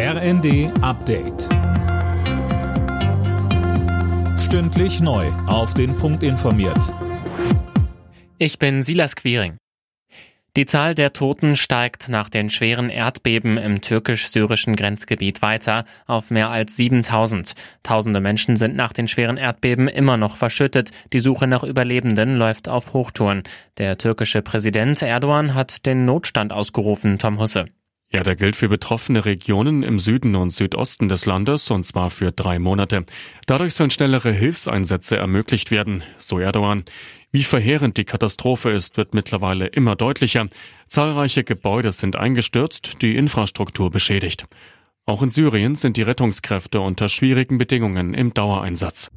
RND Update. Stündlich neu. Auf den Punkt informiert. Ich bin Silas Quiring. Die Zahl der Toten steigt nach den schweren Erdbeben im türkisch-syrischen Grenzgebiet weiter auf mehr als 7000. Tausende Menschen sind nach den schweren Erdbeben immer noch verschüttet. Die Suche nach Überlebenden läuft auf Hochtouren. Der türkische Präsident Erdogan hat den Notstand ausgerufen, Tom Husse. Ja, der gilt für betroffene Regionen im Süden und Südosten des Landes und zwar für drei Monate. Dadurch sollen schnellere Hilfseinsätze ermöglicht werden, so Erdogan. Wie verheerend die Katastrophe ist, wird mittlerweile immer deutlicher. Zahlreiche Gebäude sind eingestürzt, die Infrastruktur beschädigt. Auch in Syrien sind die Rettungskräfte unter schwierigen Bedingungen im Dauereinsatz.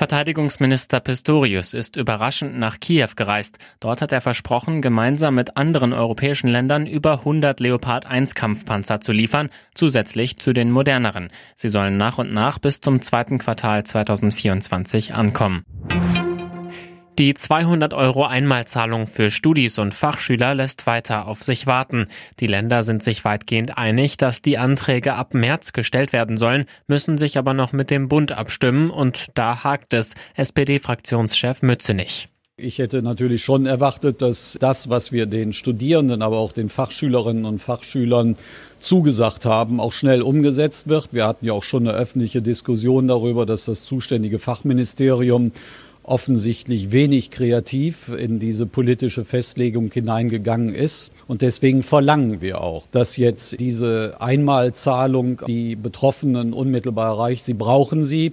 Verteidigungsminister Pistorius ist überraschend nach Kiew gereist. Dort hat er versprochen, gemeinsam mit anderen europäischen Ländern über 100 Leopard 1 Kampfpanzer zu liefern, zusätzlich zu den moderneren. Sie sollen nach und nach bis zum zweiten Quartal 2024 ankommen. Die 200 Euro Einmalzahlung für Studis und Fachschüler lässt weiter auf sich warten. Die Länder sind sich weitgehend einig, dass die Anträge ab März gestellt werden sollen, müssen sich aber noch mit dem Bund abstimmen und da hakt es. SPD-Fraktionschef Mützenich. Ich hätte natürlich schon erwartet, dass das, was wir den Studierenden, aber auch den Fachschülerinnen und Fachschülern zugesagt haben, auch schnell umgesetzt wird. Wir hatten ja auch schon eine öffentliche Diskussion darüber, dass das zuständige Fachministerium offensichtlich wenig kreativ in diese politische Festlegung hineingegangen ist. Und deswegen verlangen wir auch, dass jetzt diese Einmalzahlung die Betroffenen unmittelbar erreicht. Sie brauchen sie.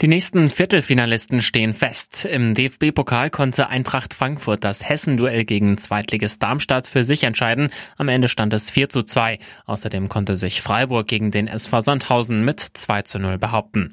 Die nächsten Viertelfinalisten stehen fest. Im DFB-Pokal konnte Eintracht Frankfurt das Hessen-Duell gegen Zweitligist Darmstadt für sich entscheiden. Am Ende stand es 4 zu 2. Außerdem konnte sich Freiburg gegen den SV Sandhausen mit 2 zu 0 behaupten.